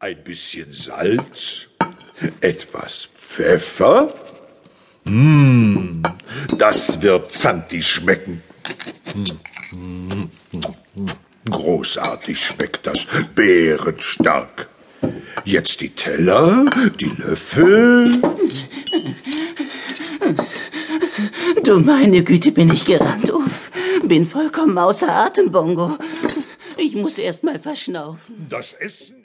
ein bisschen Salz, etwas Pfeffer. Mmh, das wird Zanti schmecken. Großartig schmeckt das, bärenstark. Jetzt die Teller, die Löffel. Du meine Güte, bin ich gerannt, Uff. Bin vollkommen außer Atem, Bongo. Ich muss erst mal verschnaufen. Das Essen